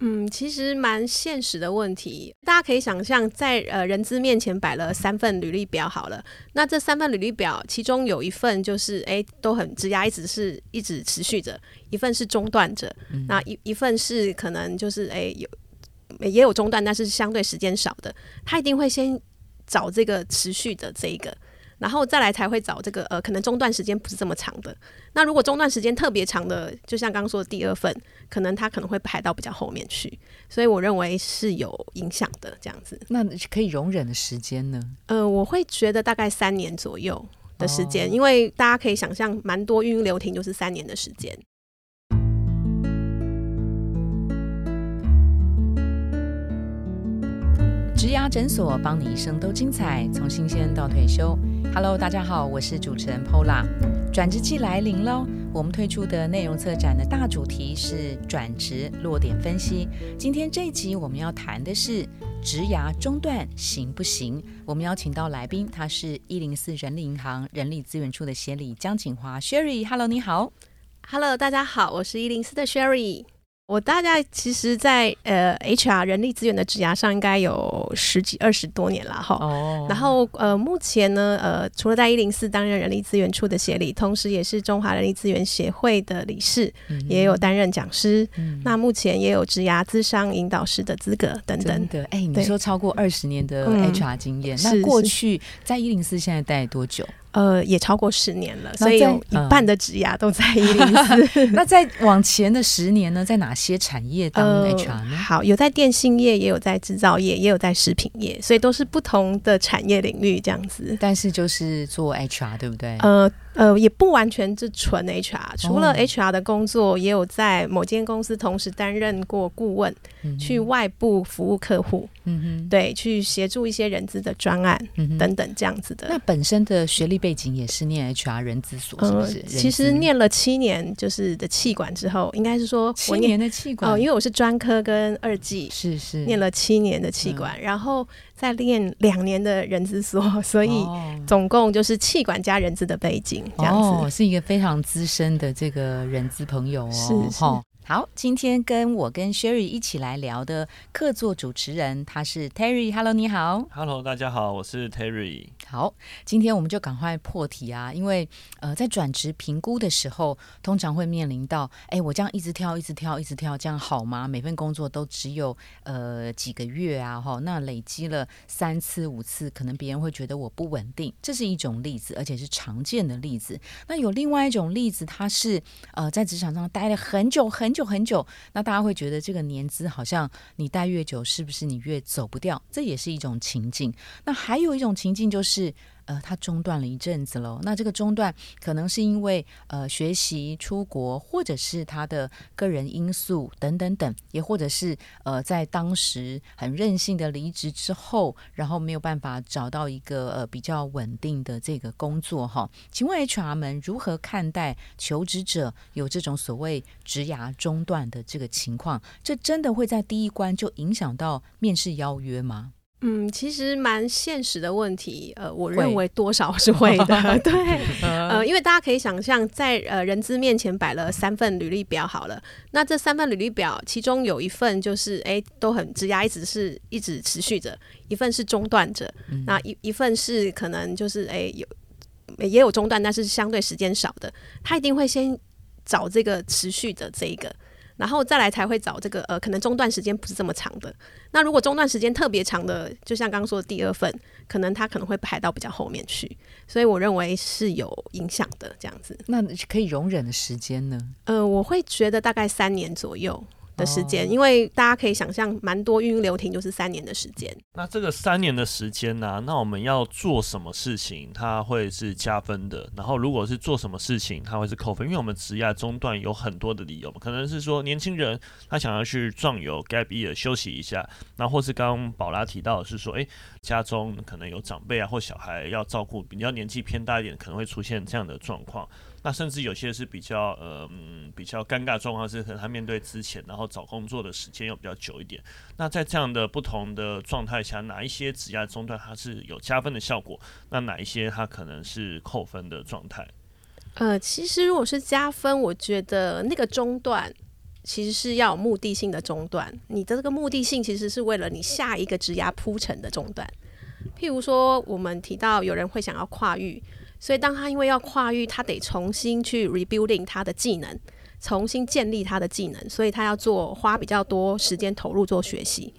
嗯，其实蛮现实的问题。大家可以想象，在呃人资面前摆了三份履历表，好了，那这三份履历表，其中有一份就是哎都很质押，一直是一直持续着；一份是中断着，那一一份是可能就是哎有也有中断，但是相对时间少的，他一定会先找这个持续的这一个。然后再来才会找这个呃，可能中断时间不是这么长的。那如果中断时间特别长的，就像刚刚说的第二份，可能它可能会排到比较后面去。所以我认为是有影响的这样子。那可以容忍的时间呢？呃，我会觉得大概三年左右的时间，因为大家可以想象，蛮多运营流停就是三年的时间。植牙诊所，帮你一生都精彩，从新鲜到退休。Hello，大家好，我是主持人 Pola。转职季来临喽，我们推出的内容策展的大主题是转职落点分析。今天这一集我们要谈的是植牙中断行不行？我们邀请到来宾，他是一零四人力银行人力资源处的协理江景华 Sherry。Hello，你好。Hello，大家好，我是一零四的 Sherry。我大概其实，在呃 HR 人力资源的职涯上，应该有十几二十多年了哈。哦。然后呃，目前呢，呃，除了在一零四担任人力资源处的协理，同时也是中华人力资源协会的理事，也有担任讲师。嗯。那目前也有职涯资商引导师的资格等等。的，哎，你说超过二十年的 HR 经验，那过去在一零四现在待多久？呃，也超过十年了，所以有一半的职涯都在 一零四。那在往前的十年呢，在哪些产业当 HR 呢？好，有在电信业，也有在制造业，也有在食品业，所以都是不同的产业领域这样子。但是就是做 HR，对不对？呃。呃，也不完全是纯 HR，除了 HR 的工作，也有在某间公司同时担任过顾问，去外部服务客户，嗯哼，对，去协助一些人资的专案等等这样子的。那本身的学历背景也是念 HR 人资所，是不是？其实念了七年就是的气管之后，应该是说七年的气管哦，因为我是专科跟二技，是是念了七年的气管，然后。再练两年的人资所，所以总共就是气管加人资的背景，这样子是一个非常资深的这个人资朋友哦。是是。好，今天跟我跟 Sherry 一起来聊的客座主持人，他是 Terry。Hello，你好。Hello，大家好，我是 Terry。好，今天我们就赶快破题啊，因为呃，在转职评估的时候，通常会面临到，哎，我这样一直跳，一直跳，一直跳，这样好吗？每份工作都只有呃几个月啊，哈，那累积了三次五次，可能别人会觉得我不稳定，这是一种例子，而且是常见的例子。那有另外一种例子，他是呃在职场上待了很久很。久很久，那大家会觉得这个年资好像你待越久，是不是你越走不掉？这也是一种情境。那还有一种情境就是。呃，他中断了一阵子喽。那这个中断可能是因为呃学习出国，或者是他的个人因素等等等，也或者是呃在当时很任性的离职之后，然后没有办法找到一个呃比较稳定的这个工作哈。请问 HR 们如何看待求职者有这种所谓职涯中断的这个情况？这真的会在第一关就影响到面试邀约吗？嗯，其实蛮现实的问题，呃，我认为多少是会的，对，呃，因为大家可以想象，在呃人资面前摆了三份履历表，好了，那这三份履历表，其中有一份就是哎都很质押，一直是一直持续着，一份是中断着，那一一份是可能就是哎有也有中断，但是相对时间少的，他一定会先找这个持续的这一个。然后再来才会找这个呃，可能中断时间不是这么长的。那如果中断时间特别长的，就像刚刚说的第二份，可能他可能会排到比较后面去。所以我认为是有影响的这样子。那可以容忍的时间呢？呃，我会觉得大概三年左右。的时间，因为大家可以想象，蛮多运营流停就是三年的时间。那这个三年的时间呢？那我们要做什么事情，它会是加分的。然后，如果是做什么事情，它会是扣分。因为我们职业中断有很多的理由，可能是说年轻人他想要去壮游 gap year 休息一下，那或是刚刚宝拉提到的是说，诶，家中可能有长辈啊或小孩要照顾，比较年纪偏大一点，可能会出现这样的状况。那甚至有些是比较呃嗯比较尴尬状况是可能他面对之前然后找工作的时间又比较久一点。那在这样的不同的状态下，哪一些职业中断它是有加分的效果？那哪一些它可能是扣分的状态？呃，其实如果是加分，我觉得那个中断其实是要有目的性的中断。你的这个目的性其实是为了你下一个职涯铺成的中断。譬如说，我们提到有人会想要跨域，所以当他因为要跨域，他得重新去 rebuilding 他的技能，重新建立他的技能，所以他要做花比较多时间投入做学习。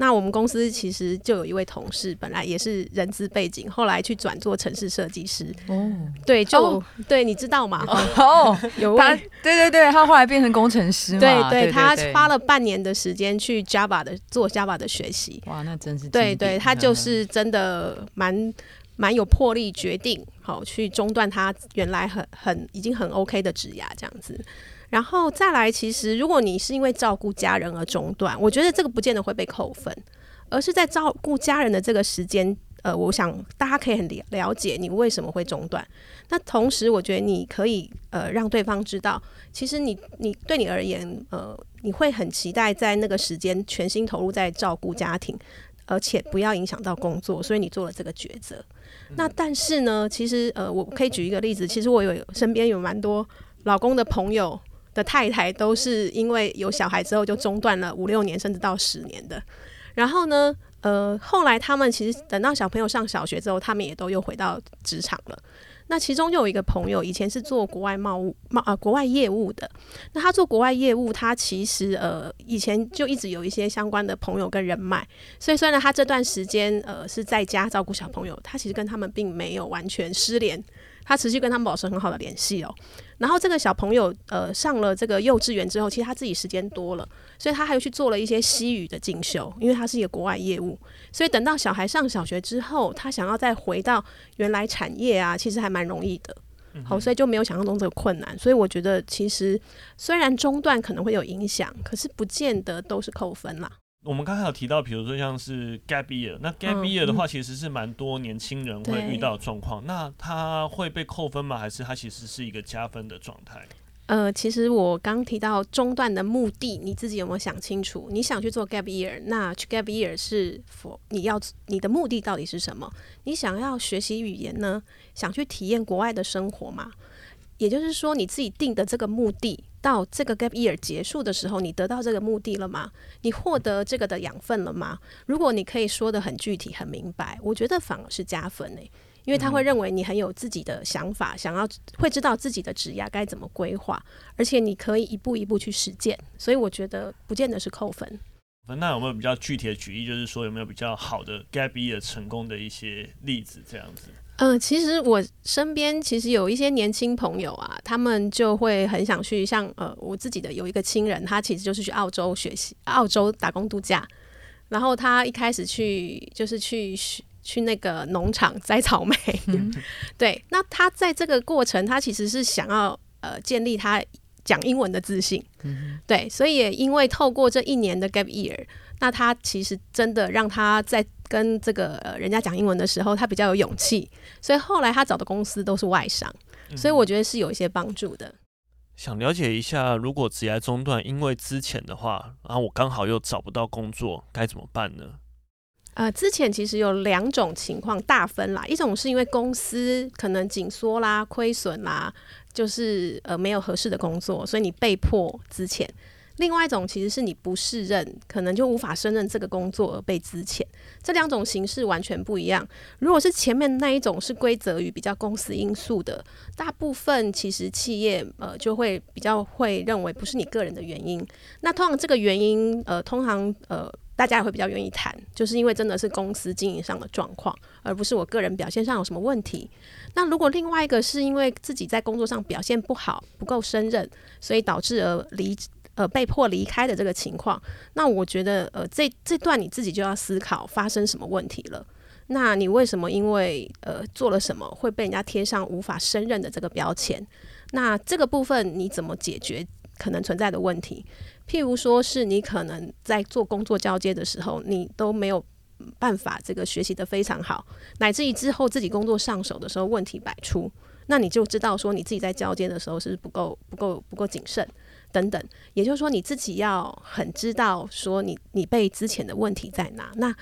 那我们公司其实就有一位同事，本来也是人资背景，后来去转做城市设计师。哦，对，就对，你知道吗？哦，有他，对对对，他后来变成工程师嘛。对对，他花了半年的时间去 Java 的做 Java 的学习。哇，那真是对对，他就是真的蛮蛮有魄力，决定好去中断他原来很很已经很 OK 的职涯这样子。然后再来，其实如果你是因为照顾家人而中断，我觉得这个不见得会被扣分，而是在照顾家人的这个时间，呃，我想大家可以很了了解你为什么会中断。那同时，我觉得你可以呃让对方知道，其实你你对你而言，呃，你会很期待在那个时间全心投入在照顾家庭，而且不要影响到工作，所以你做了这个抉择。那但是呢，其实呃，我可以举一个例子，其实我有身边有蛮多老公的朋友。的太太都是因为有小孩之后就中断了五六年甚至到十年的，然后呢，呃，后来他们其实等到小朋友上小学之后，他们也都又回到职场了。那其中就有一个朋友以前是做国外贸务贸啊国外业务的，那他做国外业务，他其实呃以前就一直有一些相关的朋友跟人脉，所以虽然他这段时间呃是在家照顾小朋友，他其实跟他们并没有完全失联。他持续跟他们保持很好的联系哦，然后这个小朋友呃上了这个幼稚园之后，其实他自己时间多了，所以他还有去做了一些西语的进修，因为他是一个国外业务，所以等到小孩上小学之后，他想要再回到原来产业啊，其实还蛮容易的，好，所以就没有想象中这个困难，所以我觉得其实虽然中断可能会有影响，可是不见得都是扣分啦。我们刚才有提到，比如说像是 gap year，那 gap year 的话，其实是蛮多年轻人会遇到的状况。那他会被扣分吗？还是他其实是一个加分的状态？呃，其实我刚提到中断的目的，你自己有没有想清楚？你想去做 gap year，那去 gap year 是否你要你的目的到底是什么？你想要学习语言呢？想去体验国外的生活吗？也就是说，你自己定的这个目的。到这个 gap year 结束的时候，你得到这个目的了吗？你获得这个的养分了吗？如果你可以说的很具体、很明白，我觉得反而是加分诶，因为他会认为你很有自己的想法，想要会知道自己的职业该怎么规划，而且你可以一步一步去实践，所以我觉得不见得是扣分。那有没有比较具体的举例，就是说有没有比较好的 gap year 成功的一些例子这样子？嗯，其实我身边其实有一些年轻朋友啊，他们就会很想去，像呃，我自己的有一个亲人，他其实就是去澳洲学习，澳洲打工度假。然后他一开始去就是去去那个农场摘草莓，对。那他在这个过程，他其实是想要呃建立他讲英文的自信，对。所以也因为透过这一年的 gap year，那他其实真的让他在。跟这个呃人家讲英文的时候，他比较有勇气，所以后来他找的公司都是外商，所以我觉得是有一些帮助的。想了解一下，如果职业中断，因为之前的话，然后我刚好又找不到工作，该怎么办呢？呃，之前其实有两种情况大分啦，一种是因为公司可能紧缩啦、亏损啦，就是呃没有合适的工作，所以你被迫之前。另外一种其实是你不胜任，可能就无法胜任这个工作而被资遣，这两种形式完全不一样。如果是前面那一种是规则与比较公司因素的，大部分其实企业呃就会比较会认为不是你个人的原因。那通常这个原因呃通常呃大家也会比较愿意谈，就是因为真的是公司经营上的状况，而不是我个人表现上有什么问题。那如果另外一个是因为自己在工作上表现不好，不够胜任，所以导致而离。呃，被迫离开的这个情况，那我觉得，呃，这这段你自己就要思考发生什么问题了。那你为什么因为呃做了什么会被人家贴上无法胜任的这个标签？那这个部分你怎么解决可能存在的问题？譬如说是你可能在做工作交接的时候，你都没有办法这个学习的非常好，乃至于之后自己工作上手的时候问题百出，那你就知道说你自己在交接的时候是不够不够不够谨慎。等等，也就是说你自己要很知道说你你被之前的问题在哪。那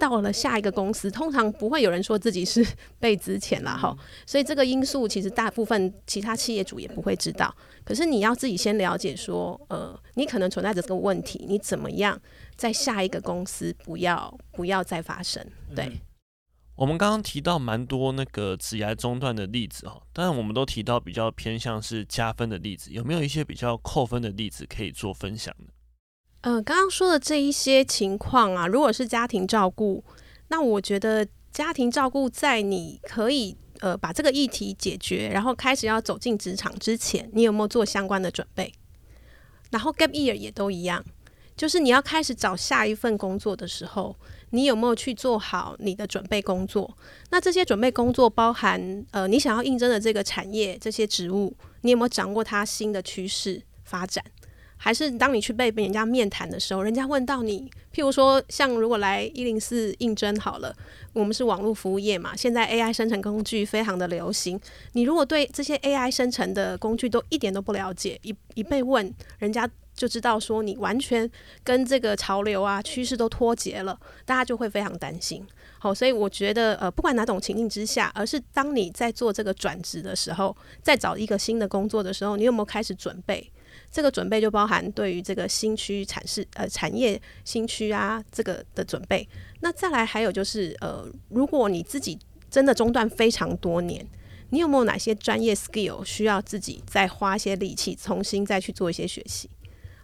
到了下一个公司，通常不会有人说自己是被资遣了哈，所以这个因素其实大部分其他企业主也不会知道。可是你要自己先了解说，呃，你可能存在着这个问题，你怎么样在下一个公司不要不要再发生？对。我们刚刚提到蛮多那个职涯中断的例子哈，当然我们都提到比较偏向是加分的例子，有没有一些比较扣分的例子可以做分享呢？呃，刚刚说的这一些情况啊，如果是家庭照顾，那我觉得家庭照顾在你可以呃把这个议题解决，然后开始要走进职场之前，你有没有做相关的准备？然后 gap year 也都一样，就是你要开始找下一份工作的时候。你有没有去做好你的准备工作？那这些准备工作包含呃，你想要应征的这个产业这些职务，你有没有掌握它新的趋势发展？还是当你去被人家面谈的时候，人家问到你，譬如说像如果来一零四应征好了，我们是网络服务业嘛，现在 AI 生成工具非常的流行，你如果对这些 AI 生成的工具都一点都不了解，一一被问，人家。就知道说你完全跟这个潮流啊趋势都脱节了，大家就会非常担心。好，所以我觉得呃，不管哪种情境之下，而是当你在做这个转职的时候，在找一个新的工作的时候，你有没有开始准备？这个准备就包含对于这个新区产市呃产业新区啊这个的准备。那再来还有就是呃，如果你自己真的中断非常多年，你有没有哪些专业 skill 需要自己再花些力气重新再去做一些学习？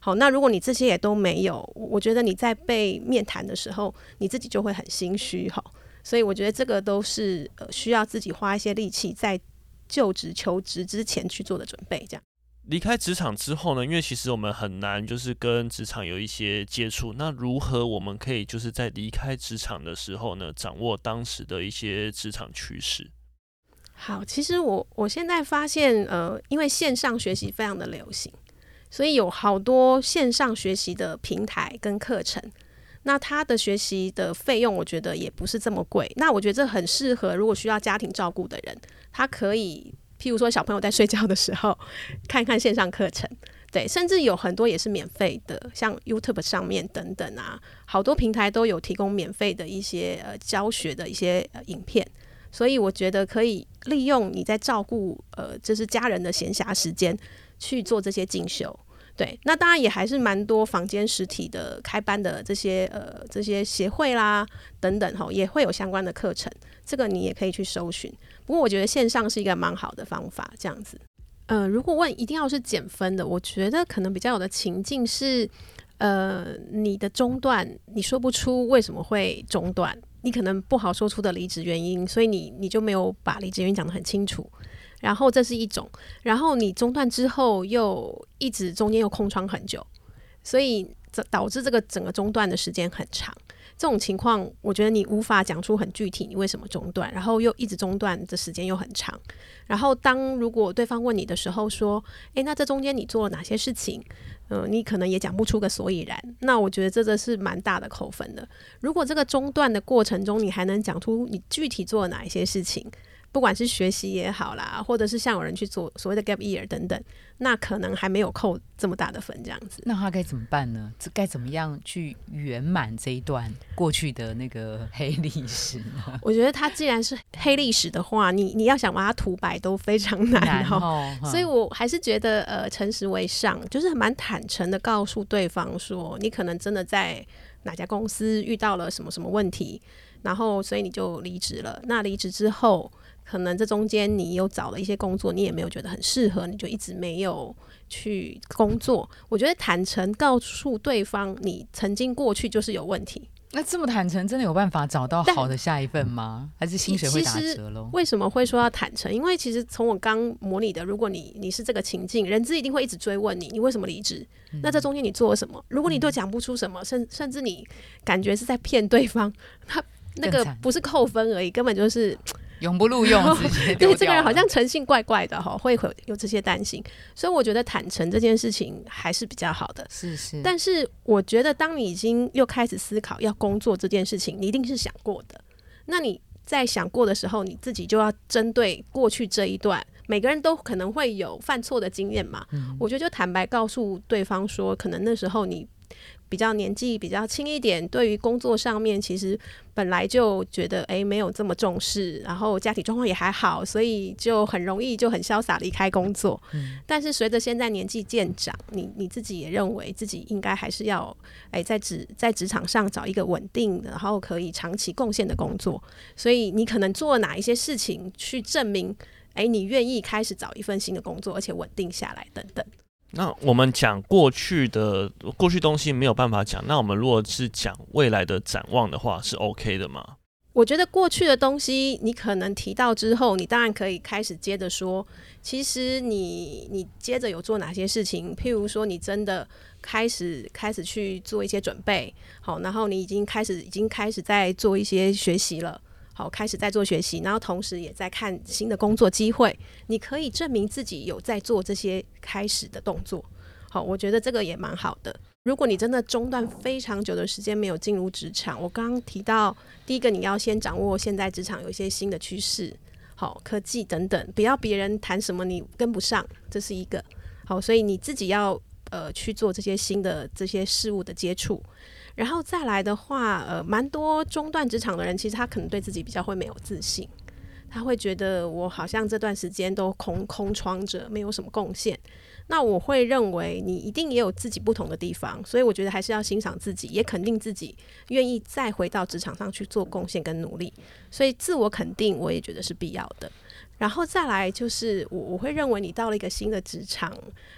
好，那如果你这些也都没有，我觉得你在被面谈的时候，你自己就会很心虚哈。所以我觉得这个都是呃需要自己花一些力气在就职求职之前去做的准备。这样离开职场之后呢，因为其实我们很难就是跟职场有一些接触，那如何我们可以就是在离开职场的时候呢，掌握当时的一些职场趋势？好，其实我我现在发现呃，因为线上学习非常的流行。所以有好多线上学习的平台跟课程，那他的学习的费用，我觉得也不是这么贵。那我觉得这很适合如果需要家庭照顾的人，他可以，譬如说小朋友在睡觉的时候看看线上课程，对，甚至有很多也是免费的，像 YouTube 上面等等啊，好多平台都有提供免费的一些呃教学的一些影片。所以我觉得可以利用你在照顾呃就是家人的闲暇时间。去做这些进修，对，那当然也还是蛮多房间实体的开班的这些呃这些协会啦等等哈，也会有相关的课程，这个你也可以去搜寻。不过我觉得线上是一个蛮好的方法，这样子。呃，如果问一定要是减分的，我觉得可能比较有的情境是，呃，你的中断你说不出为什么会中断，你可能不好说出的离职原因，所以你你就没有把离职原因讲得很清楚。然后这是一种，然后你中断之后又一直中间又空窗很久，所以这导致这个整个中断的时间很长。这种情况，我觉得你无法讲出很具体你为什么中断，然后又一直中断的时间又很长。然后当如果对方问你的时候说：“诶，那这中间你做了哪些事情？”嗯，你可能也讲不出个所以然。那我觉得这个是蛮大的扣分的。如果这个中断的过程中，你还能讲出你具体做了哪一些事情？不管是学习也好啦，或者是像有人去做所谓的 gap year 等等，那可能还没有扣这么大的分，这样子。那他该怎么办呢？这该怎么样去圆满这一段过去的那个黑历史呢？我觉得他既然是黑历史的话，你你要想把它涂白都非常难哦。所以我还是觉得，呃，诚实为上，就是蛮坦诚的告诉对方说，你可能真的在哪家公司遇到了什么什么问题，然后所以你就离职了。那离职之后。可能这中间你又找了一些工作，你也没有觉得很适合，你就一直没有去工作。我觉得坦诚告诉对方，你曾经过去就是有问题。那这么坦诚，真的有办法找到好的下一份吗？还是薪水会打折喽？为什么会说要坦诚？因为其实从我刚模拟的，如果你你是这个情境，人资一定会一直追问你，你为什么离职？那这中间你做了什么？如果你都讲不出什么，甚甚至你感觉是在骗对方，他那个不是扣分而已，根本就是。永不录用，对这个人好像诚信怪怪的哈，会会有这些担心，所以我觉得坦诚这件事情还是比较好的。是是，但是我觉得当你已经又开始思考要工作这件事情，你一定是想过的。那你在想过的时候，你自己就要针对过去这一段，每个人都可能会有犯错的经验嘛。我觉得就坦白告诉对方说，可能那时候你比较年纪比较轻一点，对于工作上面其实本来就觉得诶没有这么重视，然后家庭状况也还好，所以就很容易就很潇洒离开工作。但是随着现在年纪渐长，你你自己也认为自己应该还是要诶在职在职场上找一个稳定的，然后可以长期贡献的工作。所以你可能做哪一些事情去证明，诶你愿意开始找一份新的工作，而且稳定下来等等。那我们讲过去的过去东西没有办法讲，那我们如果是讲未来的展望的话，是 OK 的吗？我觉得过去的东西你可能提到之后，你当然可以开始接着说，其实你你接着有做哪些事情？譬如说，你真的开始开始去做一些准备，好，然后你已经开始已经开始在做一些学习了。好，开始在做学习，然后同时也在看新的工作机会。你可以证明自己有在做这些开始的动作。好，我觉得这个也蛮好的。如果你真的中断非常久的时间没有进入职场，我刚刚提到第一个，你要先掌握现在职场有一些新的趋势，好，科技等等，不要别人谈什么你跟不上，这是一个好，所以你自己要呃去做这些新的这些事物的接触。然后再来的话，呃，蛮多中断职场的人，其实他可能对自己比较会没有自信，他会觉得我好像这段时间都空空窗着，没有什么贡献。那我会认为你一定也有自己不同的地方，所以我觉得还是要欣赏自己，也肯定自己，愿意再回到职场上去做贡献跟努力。所以自我肯定，我也觉得是必要的。然后再来就是我我会认为你到了一个新的职场，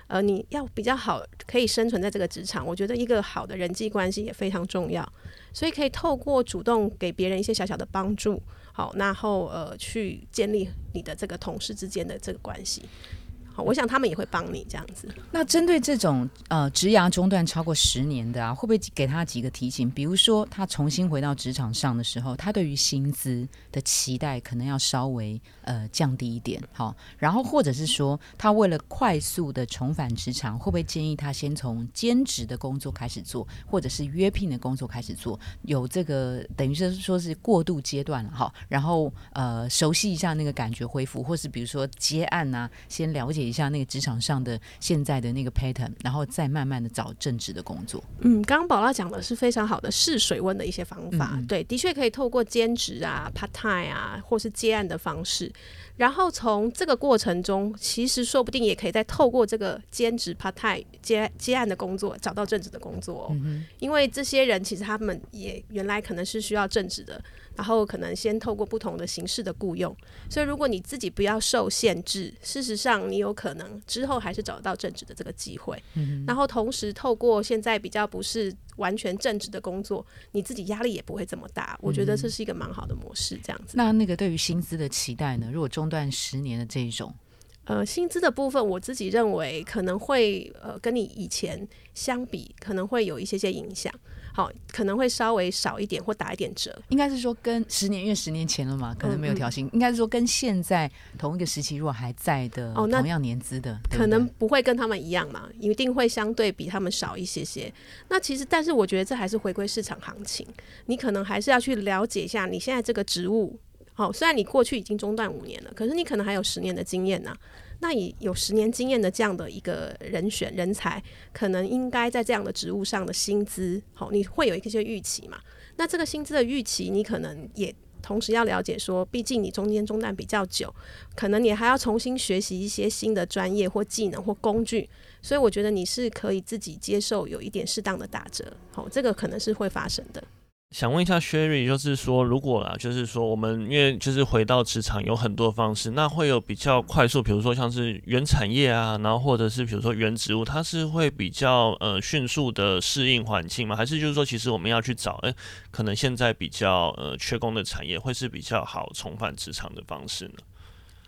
呃，你要比较好可以生存在这个职场，我觉得一个好的人际关系也非常重要，所以可以透过主动给别人一些小小的帮助，好，然后呃去建立你的这个同事之间的这个关系。好，我想他们也会帮你这样子。那针对这种呃职涯中断超过十年的啊，会不会给他几个提醒？比如说他重新回到职场上的时候，他对于薪资的期待可能要稍微呃降低一点。好，然后或者是说他为了快速的重返职场，会不会建议他先从兼职的工作开始做，或者是约聘的工作开始做？有这个等于是说是过渡阶段了哈。然后呃熟悉一下那个感觉恢复，或是比如说接案啊，先了解。一下那个职场上的现在的那个 pattern，然后再慢慢的找正职的工作。嗯，刚刚宝拉讲的是非常好的试水温的一些方法，对，的确可以透过兼职啊、part time 啊，或是接案的方式。然后从这个过程中，其实说不定也可以再透过这个兼职 part time 接接案的工作，找到正职的工作。嗯因为这些人其实他们也原来可能是需要正职的。然后可能先透过不同的形式的雇佣，所以如果你自己不要受限制，事实上你有可能之后还是找到正职的这个机会。嗯，然后同时透过现在比较不是完全正职的工作，你自己压力也不会这么大。我觉得这是一个蛮好的模式，这样子。那那个对于薪资的期待呢？如果中断十年的这一种，呃，薪资的部分，我自己认为可能会呃跟你以前相比，可能会有一些些影响。好，可能会稍微少一点或打一点折。应该是说跟十年，因为十年前了嘛，可能没有调薪。应该是说跟现在同一个时期如果还在的，哦，那同样年资的，可能不会跟他们一样嘛，一定会相对比他们少一些些。那其实，但是我觉得这还是回归市场行情，你可能还是要去了解一下你现在这个职务。好，虽然你过去已经中断五年了，可是你可能还有十年的经验呢。那以有十年经验的这样的一个人选人才，可能应该在这样的职务上的薪资，好，你会有一些预期嘛？那这个薪资的预期，你可能也同时要了解说，毕竟你中间中断比较久，可能你还要重新学习一些新的专业或技能或工具，所以我觉得你是可以自己接受有一点适当的打折，好，这个可能是会发生的。想问一下 Sherry，就是说，如果啦，就是说，我们因为就是回到职场有很多方式，那会有比较快速，比如说像是原产业啊，然后或者是比如说原植物，它是会比较呃迅速的适应环境吗？还是就是说，其实我们要去找，哎，可能现在比较呃缺工的产业，会是比较好重返职场的方式呢？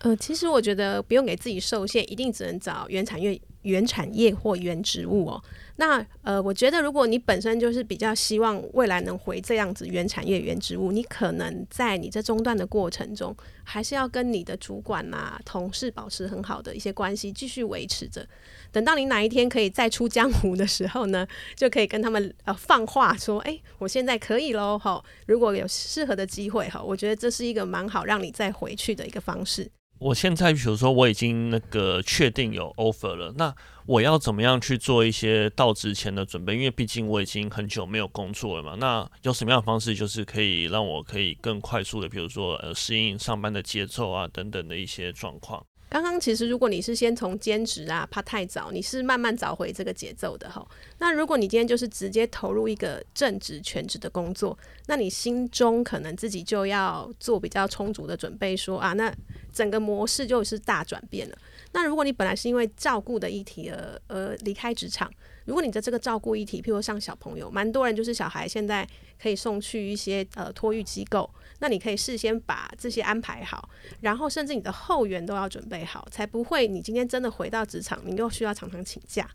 呃，其实我觉得不用给自己受限，一定只能找原产业、原产业或原植物哦。那呃，我觉得如果你本身就是比较希望未来能回这样子原产业、原植物，你可能在你这中断的过程中，还是要跟你的主管呐、同事保持很好的一些关系，继续维持着。等到你哪一天可以再出江湖的时候呢，就可以跟他们呃放话说：“哎，我现在可以喽。”哈，如果有适合的机会哈，我觉得这是一个蛮好让你再回去的一个方式。我现在比如说我已经那个确定有 offer 了，那我要怎么样去做一些到职前的准备？因为毕竟我已经很久没有工作了嘛。那有什么样的方式，就是可以让我可以更快速的，比如说呃适应上班的节奏啊等等的一些状况。刚刚其实，如果你是先从兼职啊，怕太早，你是慢慢找回这个节奏的哈。那如果你今天就是直接投入一个正职全职的工作，那你心中可能自己就要做比较充足的准备，说啊，那整个模式就是大转变了。那如果你本来是因为照顾的议题而而离开职场。如果你的这个照顾议题，譬如像小朋友，蛮多人就是小孩现在可以送去一些呃托育机构，那你可以事先把这些安排好，然后甚至你的后援都要准备好，才不会你今天真的回到职场，你又需要常常请假，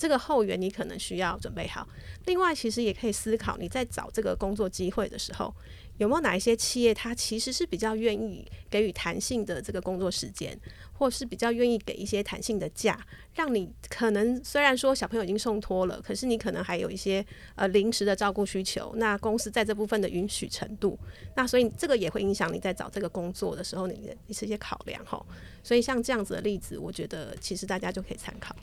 这个后援你可能需要准备好。另外，其实也可以思考你在找这个工作机会的时候。有没有哪一些企业，它其实是比较愿意给予弹性的这个工作时间，或是比较愿意给一些弹性的假，让你可能虽然说小朋友已经送托了，可是你可能还有一些呃临时的照顾需求，那公司在这部分的允许程度，那所以这个也会影响你在找这个工作的时候你的一些考量哈。所以像这样子的例子，我觉得其实大家就可以参考。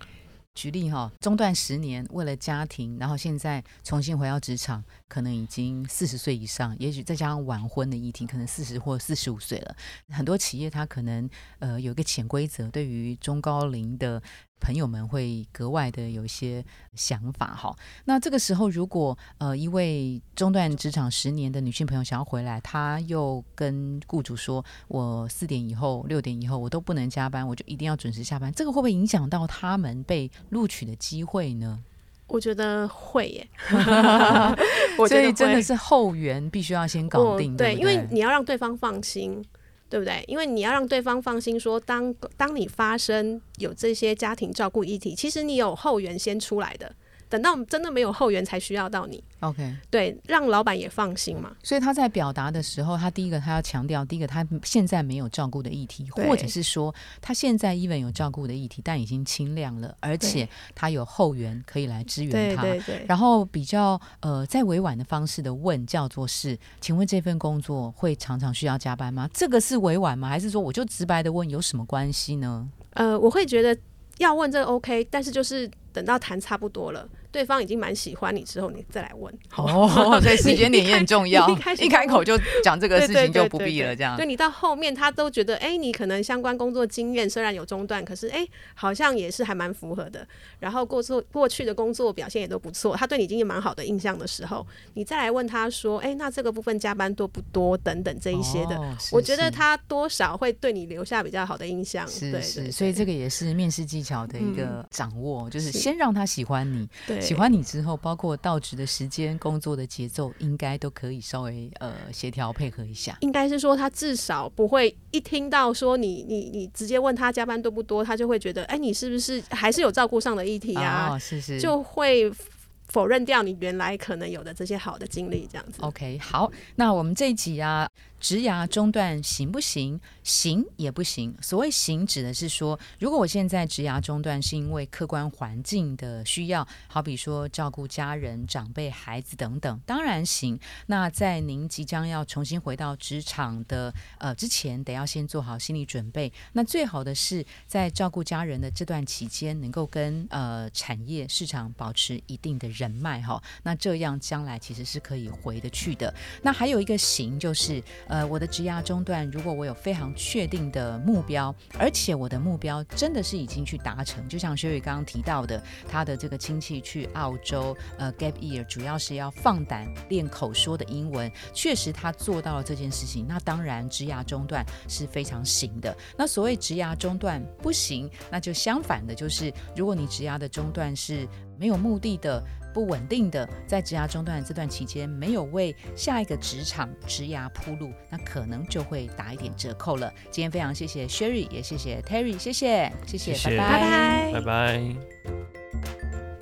举例哈，中断十年为了家庭，然后现在重新回到职场，可能已经四十岁以上，也许再加上晚婚的议题，可能四十或四十五岁了。很多企业它可能呃有一个潜规则，对于中高龄的。朋友们会格外的有一些想法哈。那这个时候，如果呃一位中断职场十年的女性朋友想要回来，她又跟雇主说：“我四点以后、六点以后我都不能加班，我就一定要准时下班。”这个会不会影响到他们被录取的机会呢？我觉得会耶。所以真的是后援必须要先搞定，对，因为你要让对方放心。对不对？因为你要让对方放心，说当当你发生有这些家庭照顾议题，其实你有后援先出来的。等到真的没有后援，才需要到你。OK，对，让老板也放心嘛。所以他在表达的时候，他第一个他要强调，第一个他现在没有照顾的议题，或者是说他现在 even 有照顾的议题，但已经清亮了，而且他有后援可以来支援他。对对。然后比较呃，在委婉的方式的问，叫做是，请问这份工作会常常需要加班吗？这个是委婉吗？还是说我就直白的问，有什么关系呢？呃，我会觉得要问这个 OK，但是就是等到谈差不多了。对方已经蛮喜欢你之后，你再来问。哦，所以时间点也很重要。一开口就讲这个事情就不必了，这样。对你到后面他都觉得，哎，你可能相关工作经验虽然有中断，可是哎，好像也是还蛮符合的。然后过做过去的工作表现也都不错，他对。你已经有蛮好的印象的时候，你再来问他说，哎，那这个部分加班多不多等等这一些的，我觉得他多少会对。你留下比较好的印象。是是，所以这个也是面试技巧的一个掌握，就是先让他喜欢你。对。喜欢你之后，包括到职的时间、工作的节奏，应该都可以稍微呃协调配合一下。应该是说，他至少不会一听到说你你你直接问他加班多不多，他就会觉得，哎，你是不是还是有照顾上的议题啊？是是，就会。否认掉你原来可能有的这些好的经历，这样子。OK，好，那我们这一集啊，植牙中断行不行？行也不行。所谓行，指的是说，如果我现在植牙中断是因为客观环境的需要，好比说照顾家人、长辈、孩子等等，当然行。那在您即将要重新回到职场的呃之前，得要先做好心理准备。那最好的是在照顾家人的这段期间，能够跟呃产业市场保持一定的。人脉哈，那这样将来其实是可以回得去的。那还有一个行，就是呃，我的职涯中断，如果我有非常确定的目标，而且我的目标真的是已经去达成，就像薛宇刚刚提到的，他的这个亲戚去澳洲呃 gap year，主要是要放胆练口说的英文，确实他做到了这件事情，那当然职涯中断是非常行的。那所谓职涯中断不行，那就相反的，就是如果你职涯的中断是没有目的的。不稳定的，在职涯中断的这段期间，没有为下一个职场职涯铺路，那可能就会打一点折扣了。今天非常谢谢 Sherry，也谢谢 Terry，谢谢，谢谢，拜拜，拜拜。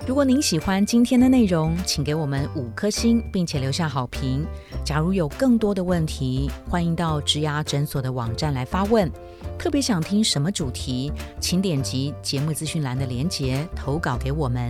如果您喜欢今天的内容，请给我们五颗星，并且留下好评。假如有更多的问题，欢迎到植牙诊所的网站来发问。特别想听什么主题，请点击节目资讯栏的连结投稿给我们。